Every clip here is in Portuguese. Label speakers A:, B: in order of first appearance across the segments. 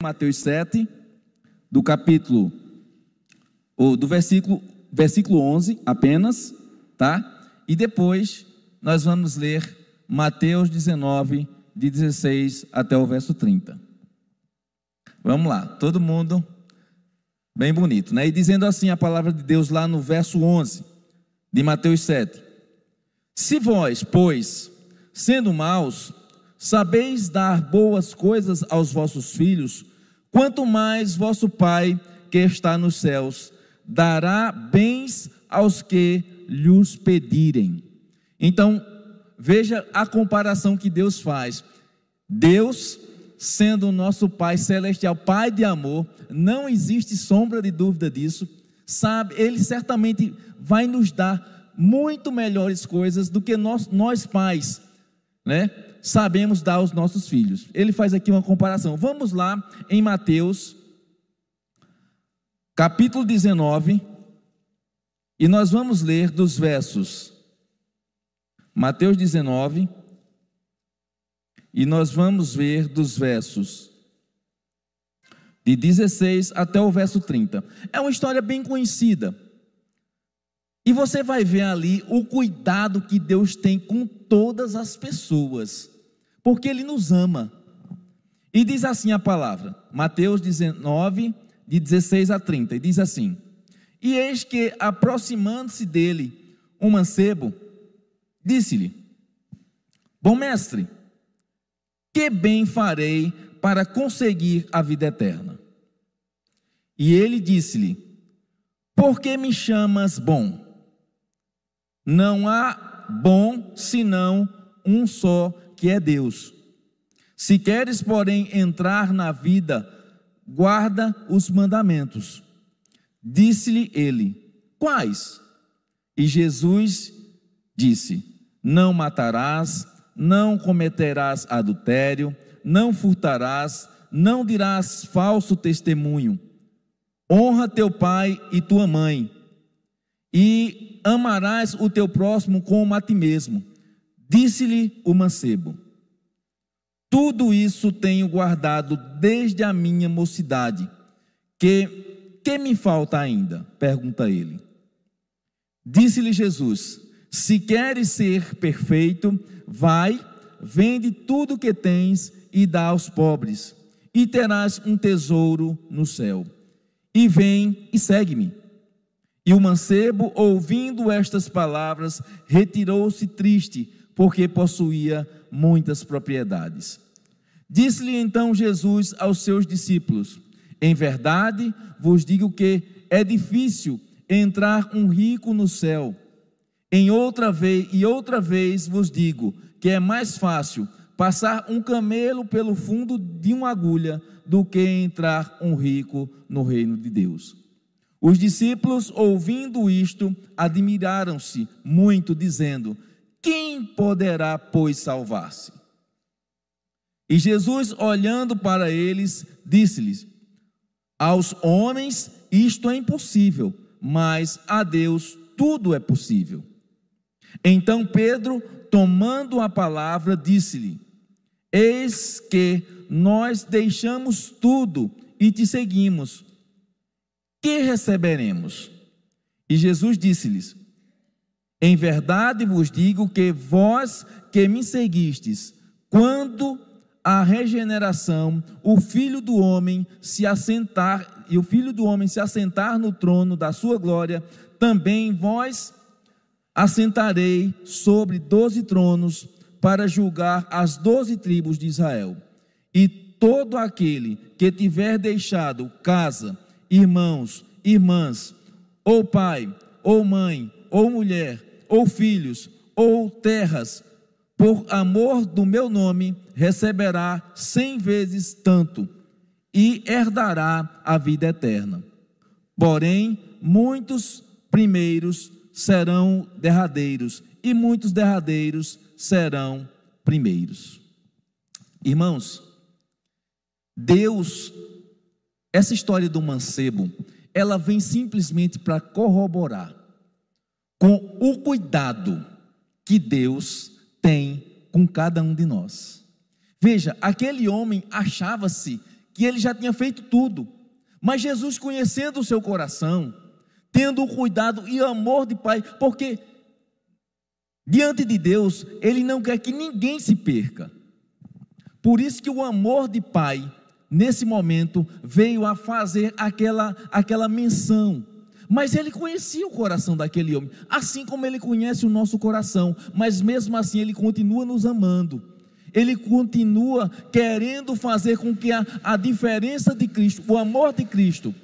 A: Mateus 7, do capítulo, ou do versículo, versículo 11 apenas, tá? E depois nós vamos ler Mateus 19, de 16 até o verso 30. Vamos lá, todo mundo bem bonito, né? E dizendo assim a palavra de Deus lá no verso 11 de Mateus 7. Se vós, pois, sendo maus, sabeis dar boas coisas aos vossos filhos, quanto mais vosso Pai que está nos céus dará bens aos que lhes pedirem. Então, veja a comparação que Deus faz. Deus, sendo o nosso Pai celestial, Pai de amor, não existe sombra de dúvida disso, sabe, Ele certamente vai nos dar muito melhores coisas do que nós, nós pais, né? Sabemos dar aos nossos filhos. Ele faz aqui uma comparação. Vamos lá em Mateus, capítulo 19, e nós vamos ler dos versos. Mateus 19, e nós vamos ver dos versos de 16 até o verso 30. É uma história bem conhecida. E você vai ver ali o cuidado que Deus tem com todas as pessoas, porque Ele nos ama. E diz assim a palavra, Mateus 19, de 16 a 30, e diz assim: E eis que, aproximando-se dele, um mancebo, disse-lhe: Bom mestre, que bem farei para conseguir a vida eterna? E ele disse-lhe: Por que me chamas bom? Não há bom senão um só, que é Deus. Se queres, porém, entrar na vida, guarda os mandamentos. Disse-lhe ele: Quais? E Jesus disse: Não matarás, não cometerás adultério, não furtarás, não dirás falso testemunho. Honra teu pai e tua mãe. E amarás o teu próximo como a ti mesmo. Disse-lhe o mancebo: Tudo isso tenho guardado desde a minha mocidade. Que que me falta ainda? pergunta ele. Disse-lhe Jesus: Se queres ser perfeito, vai, vende tudo que tens e dá aos pobres, e terás um tesouro no céu. E vem e segue-me. E o mancebo, ouvindo estas palavras, retirou-se triste, porque possuía muitas propriedades. Disse-lhe então Jesus aos seus discípulos: Em verdade vos digo que é difícil entrar um rico no céu. Em outra vez e outra vez vos digo que é mais fácil passar um camelo pelo fundo de uma agulha do que entrar um rico no reino de Deus. Os discípulos, ouvindo isto, admiraram-se muito, dizendo: Quem poderá, pois, salvar-se? E Jesus, olhando para eles, disse-lhes: Aos homens isto é impossível, mas a Deus tudo é possível. Então Pedro, tomando a palavra, disse-lhe: Eis que nós deixamos tudo e te seguimos que receberemos? E Jesus disse-lhes: Em verdade vos digo que vós que me seguistes, quando a regeneração, o filho do homem se assentar, e o filho do homem se assentar no trono da sua glória, também vós assentarei sobre doze tronos para julgar as doze tribos de Israel. E todo aquele que tiver deixado casa, irmãos, irmãs, ou pai, ou mãe, ou mulher, ou filhos, ou terras, por amor do meu nome, receberá cem vezes tanto e herdará a vida eterna. Porém, muitos primeiros serão derradeiros, e muitos derradeiros serão primeiros. Irmãos, Deus essa história do mancebo, ela vem simplesmente para corroborar com o cuidado que Deus tem com cada um de nós. Veja, aquele homem achava-se que ele já tinha feito tudo. Mas Jesus, conhecendo o seu coração, tendo o cuidado e amor de Pai, porque diante de Deus, Ele não quer que ninguém se perca. Por isso que o amor de Pai, nesse momento, veio a fazer aquela, aquela menção. Mas ele conhecia o coração daquele homem, assim como ele conhece o nosso coração, mas mesmo assim ele continua nos amando. Ele continua querendo fazer com que a, a diferença de Cristo, o amor de Cristo,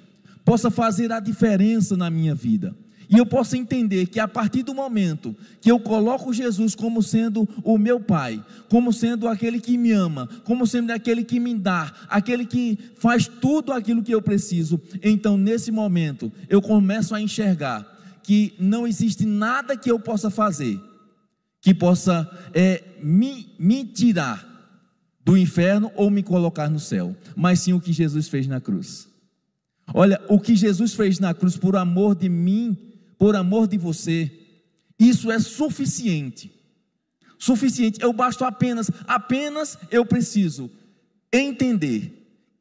A: possa fazer a diferença na minha vida. E eu posso entender que a partir do momento que eu coloco Jesus como sendo o meu Pai, como sendo aquele que me ama, como sendo aquele que me dá, aquele que faz tudo aquilo que eu preciso, então nesse momento eu começo a enxergar que não existe nada que eu possa fazer que possa é, me, me tirar do inferno ou me colocar no céu, mas sim o que Jesus fez na cruz. Olha, o que Jesus fez na cruz por amor de mim, por amor de você, isso é suficiente. Suficiente, eu basto apenas, apenas eu preciso entender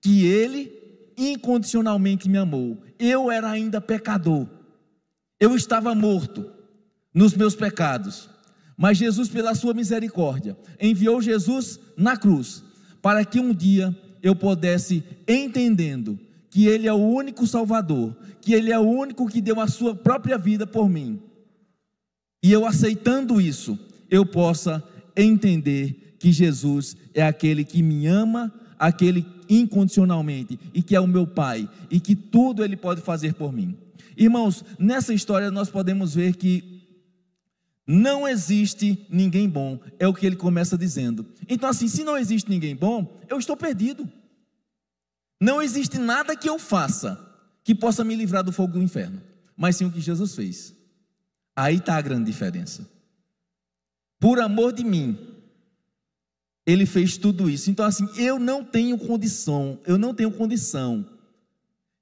A: que Ele incondicionalmente me amou. Eu era ainda pecador, eu estava morto nos meus pecados, mas Jesus, pela sua misericórdia, enviou Jesus na cruz, para que um dia eu pudesse, entendendo que Ele é o único Salvador, que Ele é o único que deu a sua própria vida por mim, e eu aceitando isso, eu possa entender que Jesus é aquele que me ama, aquele incondicionalmente, e que é o meu Pai, e que tudo Ele pode fazer por mim. Irmãos, nessa história nós podemos ver que não existe ninguém bom, é o que ele começa dizendo. Então, assim, se não existe ninguém bom, eu estou perdido. Não existe nada que eu faça que possa me livrar do fogo do inferno, mas sim o que Jesus fez. Aí está a grande diferença. Por amor de mim, ele fez tudo isso. Então, assim, eu não tenho condição, eu não tenho condição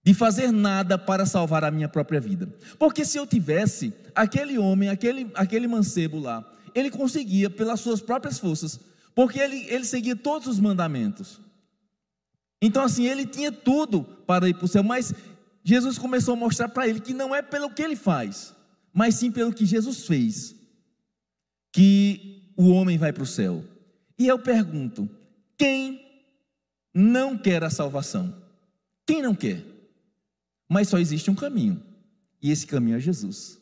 A: de fazer nada para salvar a minha própria vida. Porque se eu tivesse, aquele homem, aquele, aquele mancebo lá, ele conseguia pelas suas próprias forças, porque ele, ele seguia todos os mandamentos. Então, assim, ele tinha tudo para ir para o céu, mas Jesus começou a mostrar para ele que não é pelo que ele faz, mas sim pelo que Jesus fez, que o homem vai para o céu. E eu pergunto: quem não quer a salvação? Quem não quer? Mas só existe um caminho, e esse caminho é Jesus.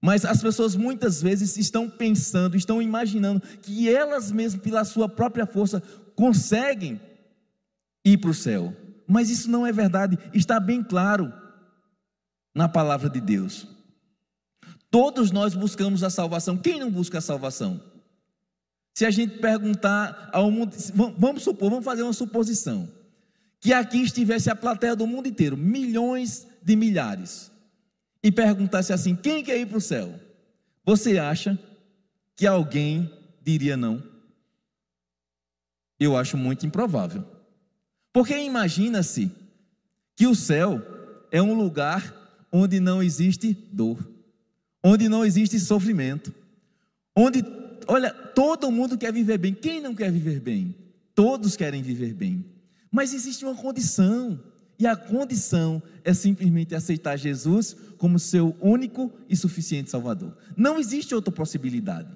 A: Mas as pessoas muitas vezes estão pensando, estão imaginando que elas mesmas, pela sua própria força, conseguem ir para o céu. Mas isso não é verdade, está bem claro na palavra de Deus. Todos nós buscamos a salvação. Quem não busca a salvação? Se a gente perguntar ao mundo, vamos supor, vamos fazer uma suposição que aqui estivesse a plateia do mundo inteiro, milhões de milhares, e perguntasse assim: quem quer ir para o céu? Você acha que alguém diria não? Eu acho muito improvável. Porque imagina-se que o céu é um lugar onde não existe dor, onde não existe sofrimento, onde, olha, todo mundo quer viver bem. Quem não quer viver bem? Todos querem viver bem. Mas existe uma condição, e a condição é simplesmente aceitar Jesus como seu único e suficiente Salvador. Não existe outra possibilidade.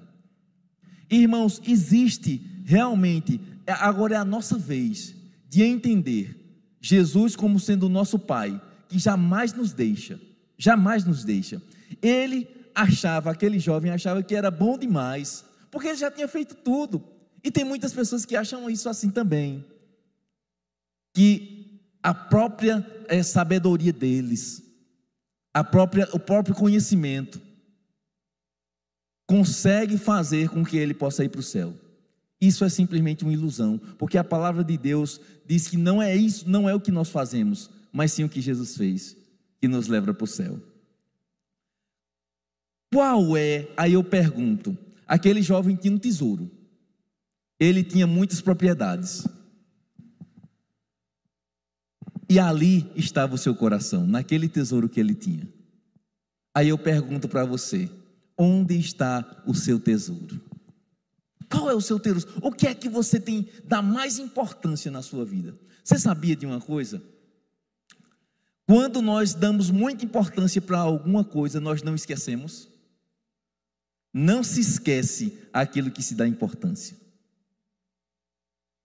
A: Irmãos, existe realmente, agora é a nossa vez de entender Jesus como sendo o nosso Pai, que jamais nos deixa, jamais nos deixa. Ele achava, aquele jovem achava que era bom demais, porque ele já tinha feito tudo. E tem muitas pessoas que acham isso assim também que a própria é, sabedoria deles, a própria, o próprio conhecimento, consegue fazer com que ele possa ir para o céu. Isso é simplesmente uma ilusão, porque a palavra de Deus diz que não é isso, não é o que nós fazemos, mas sim o que Jesus fez, que nos leva para o céu. Qual é, aí eu pergunto, aquele jovem tinha um tesouro, ele tinha muitas propriedades, e ali estava o seu coração, naquele tesouro que ele tinha. Aí eu pergunto para você: onde está o seu tesouro? Qual é o seu tesouro? O que é que você tem dá mais importância na sua vida? Você sabia de uma coisa? Quando nós damos muita importância para alguma coisa, nós não esquecemos. Não se esquece aquilo que se dá importância.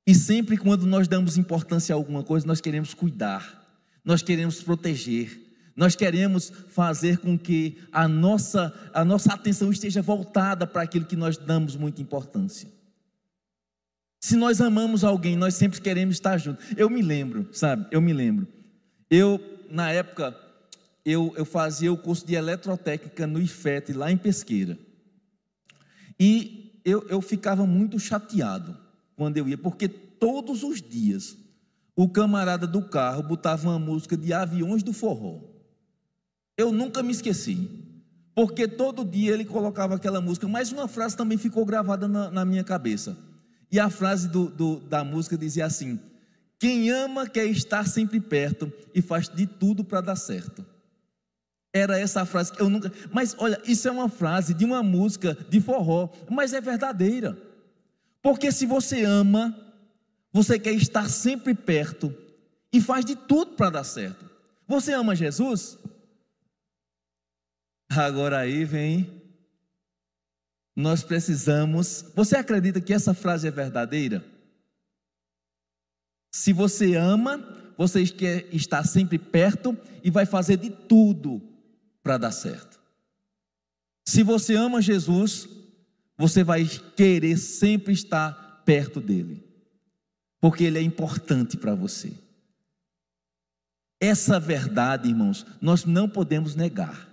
A: E sempre quando nós damos importância a alguma coisa, nós queremos cuidar, nós queremos proteger, nós queremos fazer com que a nossa, a nossa atenção esteja voltada para aquilo que nós damos muita importância. Se nós amamos alguém, nós sempre queremos estar juntos. Eu me lembro, sabe? Eu me lembro. Eu, na época, eu, eu fazia o curso de eletrotécnica no IFET, lá em Pesqueira. E eu, eu ficava muito chateado quando eu ia, porque todos os dias o camarada do carro botava uma música de aviões do forró. Eu nunca me esqueci, porque todo dia ele colocava aquela música, mas uma frase também ficou gravada na, na minha cabeça. E a frase do, do, da música dizia assim: Quem ama quer estar sempre perto e faz de tudo para dar certo. Era essa a frase que eu nunca. Mas olha, isso é uma frase de uma música de forró, mas é verdadeira. Porque se você ama, você quer estar sempre perto e faz de tudo para dar certo. Você ama Jesus? Agora aí vem. Nós precisamos. Você acredita que essa frase é verdadeira? Se você ama, você quer estar sempre perto e vai fazer de tudo para dar certo. Se você ama Jesus, você vai querer sempre estar perto dele, porque ele é importante para você. Essa verdade, irmãos, nós não podemos negar.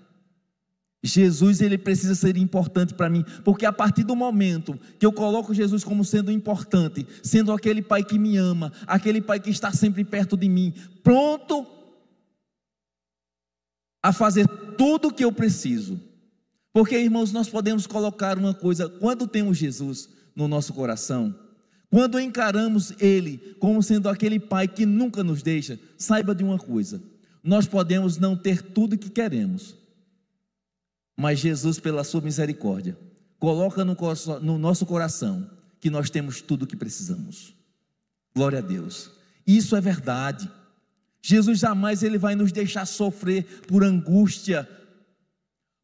A: Jesus ele precisa ser importante para mim, porque a partir do momento que eu coloco Jesus como sendo importante, sendo aquele pai que me ama, aquele pai que está sempre perto de mim, pronto a fazer tudo o que eu preciso. Porque, irmãos, nós podemos colocar uma coisa, quando temos Jesus no nosso coração, quando encaramos Ele como sendo aquele Pai que nunca nos deixa, saiba de uma coisa: nós podemos não ter tudo que queremos, mas Jesus, pela Sua misericórdia, coloca no, no nosso coração que nós temos tudo o que precisamos. Glória a Deus. Isso é verdade. Jesus jamais ele vai nos deixar sofrer por angústia,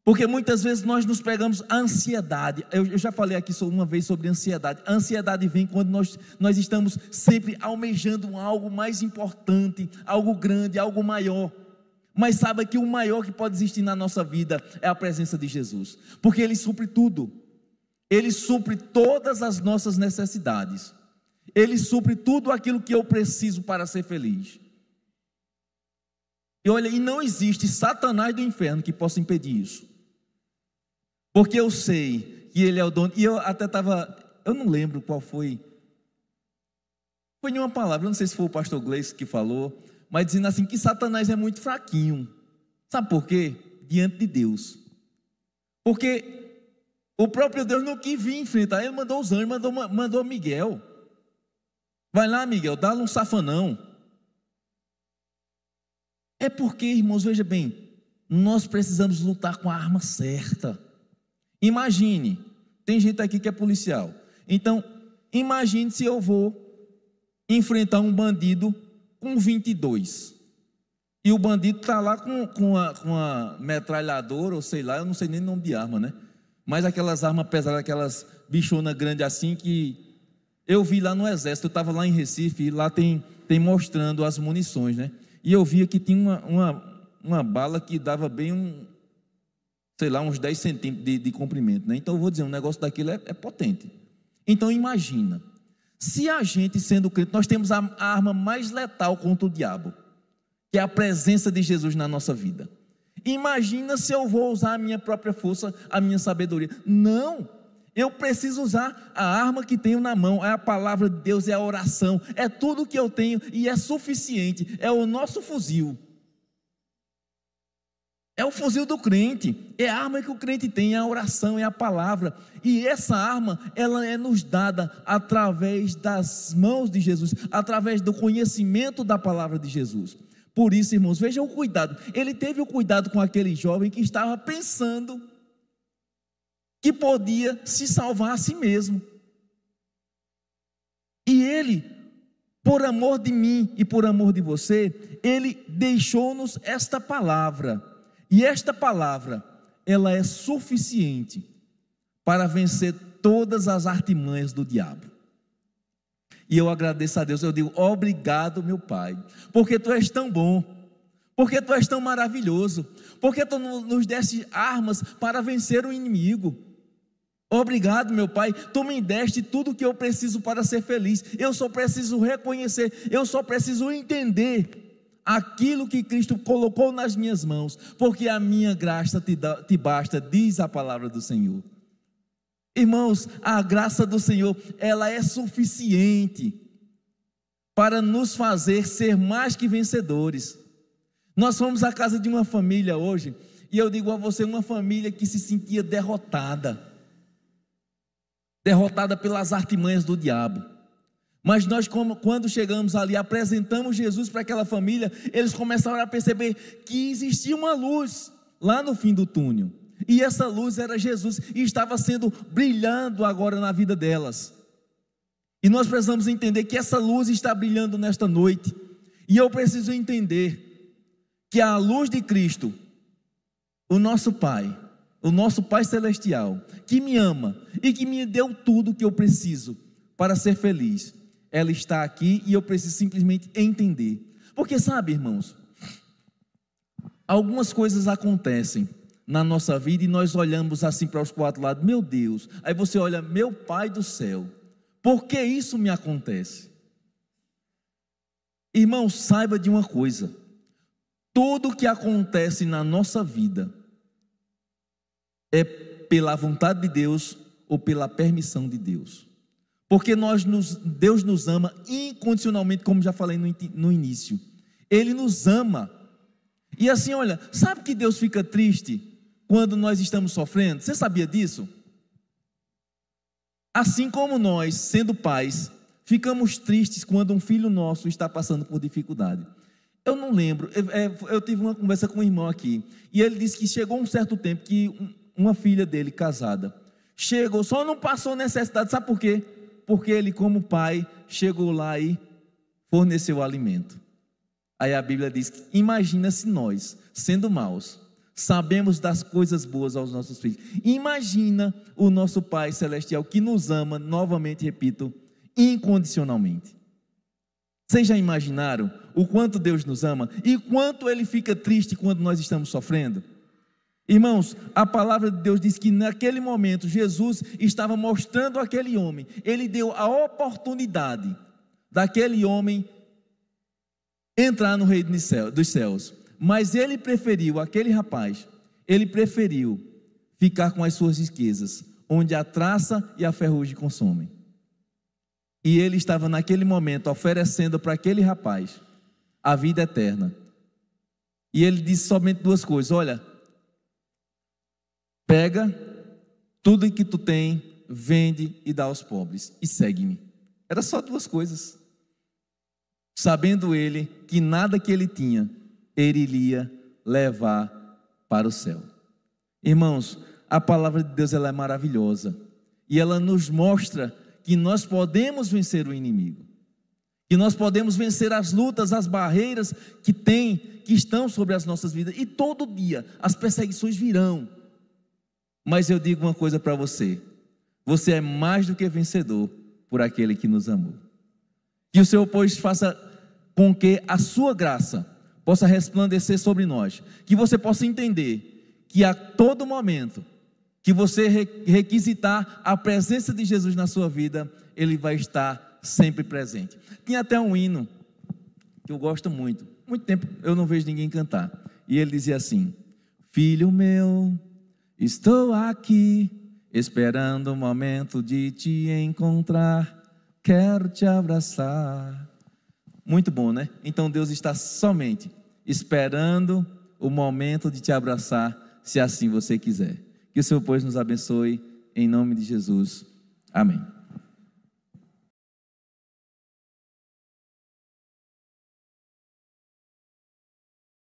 A: porque muitas vezes nós nos pegamos a ansiedade. Eu, eu, já falei aqui uma vez sobre ansiedade. A ansiedade vem quando nós, nós estamos sempre almejando algo mais importante, algo grande, algo maior. Mas saiba que o maior que pode existir na nossa vida é a presença de Jesus, porque Ele supre tudo, Ele supre todas as nossas necessidades, Ele supre tudo aquilo que eu preciso para ser feliz. E olha, e não existe Satanás do inferno que possa impedir isso. Porque eu sei que ele é o dono. E eu até estava, eu não lembro qual foi. Foi nenhuma palavra, não sei se foi o pastor Gleice que falou, mas dizendo assim que Satanás é muito fraquinho. Sabe por quê? Diante de Deus. Porque o próprio Deus não quis vir enfrentar, ele mandou os anjos, mandou, mandou Miguel. Vai lá, Miguel, dá-lhe um safanão. É porque, irmãos, veja bem, nós precisamos lutar com a arma certa. Imagine, tem gente aqui que é policial. Então, imagine se eu vou enfrentar um bandido com 22. E o bandido está lá com, com, a, com a metralhadora, ou sei lá, eu não sei nem o nome de arma, né? Mas aquelas armas pesadas, aquelas bichonas grandes assim que eu vi lá no exército, eu estava lá em Recife, e lá tem, tem mostrando as munições, né? E eu via que tinha uma, uma, uma bala que dava bem um, sei lá, uns 10 centímetros de, de comprimento. Né? Então eu vou dizer, um negócio daquilo é, é potente. Então imagina, se a gente sendo crente, nós temos a, arma mais letal contra o diabo, que é a presença de Jesus na nossa vida. Imagina se eu vou usar a minha própria força, a minha sabedoria. Não! Eu preciso usar a arma que tenho na mão, é a palavra de Deus, é a oração, é tudo que eu tenho e é suficiente, é o nosso fuzil. É o fuzil do crente, é a arma que o crente tem, é a oração, é a palavra. E essa arma, ela é nos dada através das mãos de Jesus, através do conhecimento da palavra de Jesus. Por isso, irmãos, vejam o cuidado. Ele teve o cuidado com aquele jovem que estava pensando que podia se salvar a si mesmo. ele, por amor de mim e por amor de você, ele deixou-nos esta palavra. E esta palavra, ela é suficiente para vencer todas as artimanhas do diabo. E eu agradeço a Deus, eu digo, obrigado, meu Pai, porque tu és tão bom, porque tu és tão maravilhoso, porque tu nos deste armas para vencer o inimigo. Obrigado, meu Pai, tu me deste tudo o que eu preciso para ser feliz. Eu só preciso reconhecer, eu só preciso entender aquilo que Cristo colocou nas minhas mãos, porque a minha graça te, dá, te basta, diz a palavra do Senhor. Irmãos, a graça do Senhor, ela é suficiente para nos fazer ser mais que vencedores. Nós fomos à casa de uma família hoje, e eu digo a você, uma família que se sentia derrotada. Derrotada pelas artimanhas do diabo. Mas nós, quando chegamos ali, apresentamos Jesus para aquela família, eles começaram a perceber que existia uma luz lá no fim do túnel. E essa luz era Jesus e estava sendo brilhando agora na vida delas. E nós precisamos entender que essa luz está brilhando nesta noite. E eu preciso entender que a luz de Cristo, o nosso Pai, o nosso Pai celestial, que me ama e que me deu tudo que eu preciso para ser feliz, ela está aqui e eu preciso simplesmente entender. Porque sabe, irmãos, algumas coisas acontecem na nossa vida e nós olhamos assim para os quatro lados, meu Deus. Aí você olha, meu Pai do céu, por que isso me acontece? Irmão, saiba de uma coisa: tudo que acontece na nossa vida é pela vontade de Deus ou pela permissão de Deus. Porque nós nos, Deus nos ama incondicionalmente, como já falei no, no início. Ele nos ama. E assim, olha, sabe que Deus fica triste quando nós estamos sofrendo? Você sabia disso? Assim como nós, sendo pais, ficamos tristes quando um filho nosso está passando por dificuldade. Eu não lembro, eu, é, eu tive uma conversa com um irmão aqui, e ele disse que chegou um certo tempo que uma filha dele, casada, chegou, só não passou necessidade, sabe por quê? Porque ele, como pai, chegou lá e forneceu alimento. Aí a Bíblia diz imagina se nós, sendo maus, sabemos das coisas boas aos nossos filhos. Imagina o nosso Pai Celestial que nos ama, novamente repito, incondicionalmente. Vocês já imaginaram o quanto Deus nos ama e quanto Ele fica triste quando nós estamos sofrendo? Irmãos, a palavra de Deus diz que naquele momento Jesus estava mostrando aquele homem, ele deu a oportunidade daquele homem entrar no reino dos céus. Mas ele preferiu, aquele rapaz, ele preferiu ficar com as suas riquezas, onde a traça e a ferrugem consomem. E ele estava naquele momento oferecendo para aquele rapaz a vida eterna. E ele disse somente duas coisas: Olha, pega tudo que tu tem, vende e dá aos pobres e segue-me. Era só duas coisas. Sabendo ele que nada que ele tinha ele iria levar para o céu. Irmãos, a palavra de Deus ela é maravilhosa e ela nos mostra que nós podemos vencer o inimigo, que nós podemos vencer as lutas, as barreiras que tem, que estão sobre as nossas vidas e todo dia as perseguições virão. Mas eu digo uma coisa para você: você é mais do que vencedor por aquele que nos amou. Que o Senhor, pois, faça com que a sua graça possa resplandecer sobre nós, que você possa entender que a todo momento que você requisitar a presença de Jesus na sua vida, ele vai estar sempre presente. Tinha até um hino que eu gosto muito. Muito tempo eu não vejo ninguém cantar. E ele dizia assim: Filho meu, estou aqui esperando o momento de te encontrar. Quero te abraçar. Muito bom, né? Então Deus está somente esperando o momento de te abraçar, se assim você quiser. Que o Senhor, pois, nos abençoe, em nome de Jesus. Amém.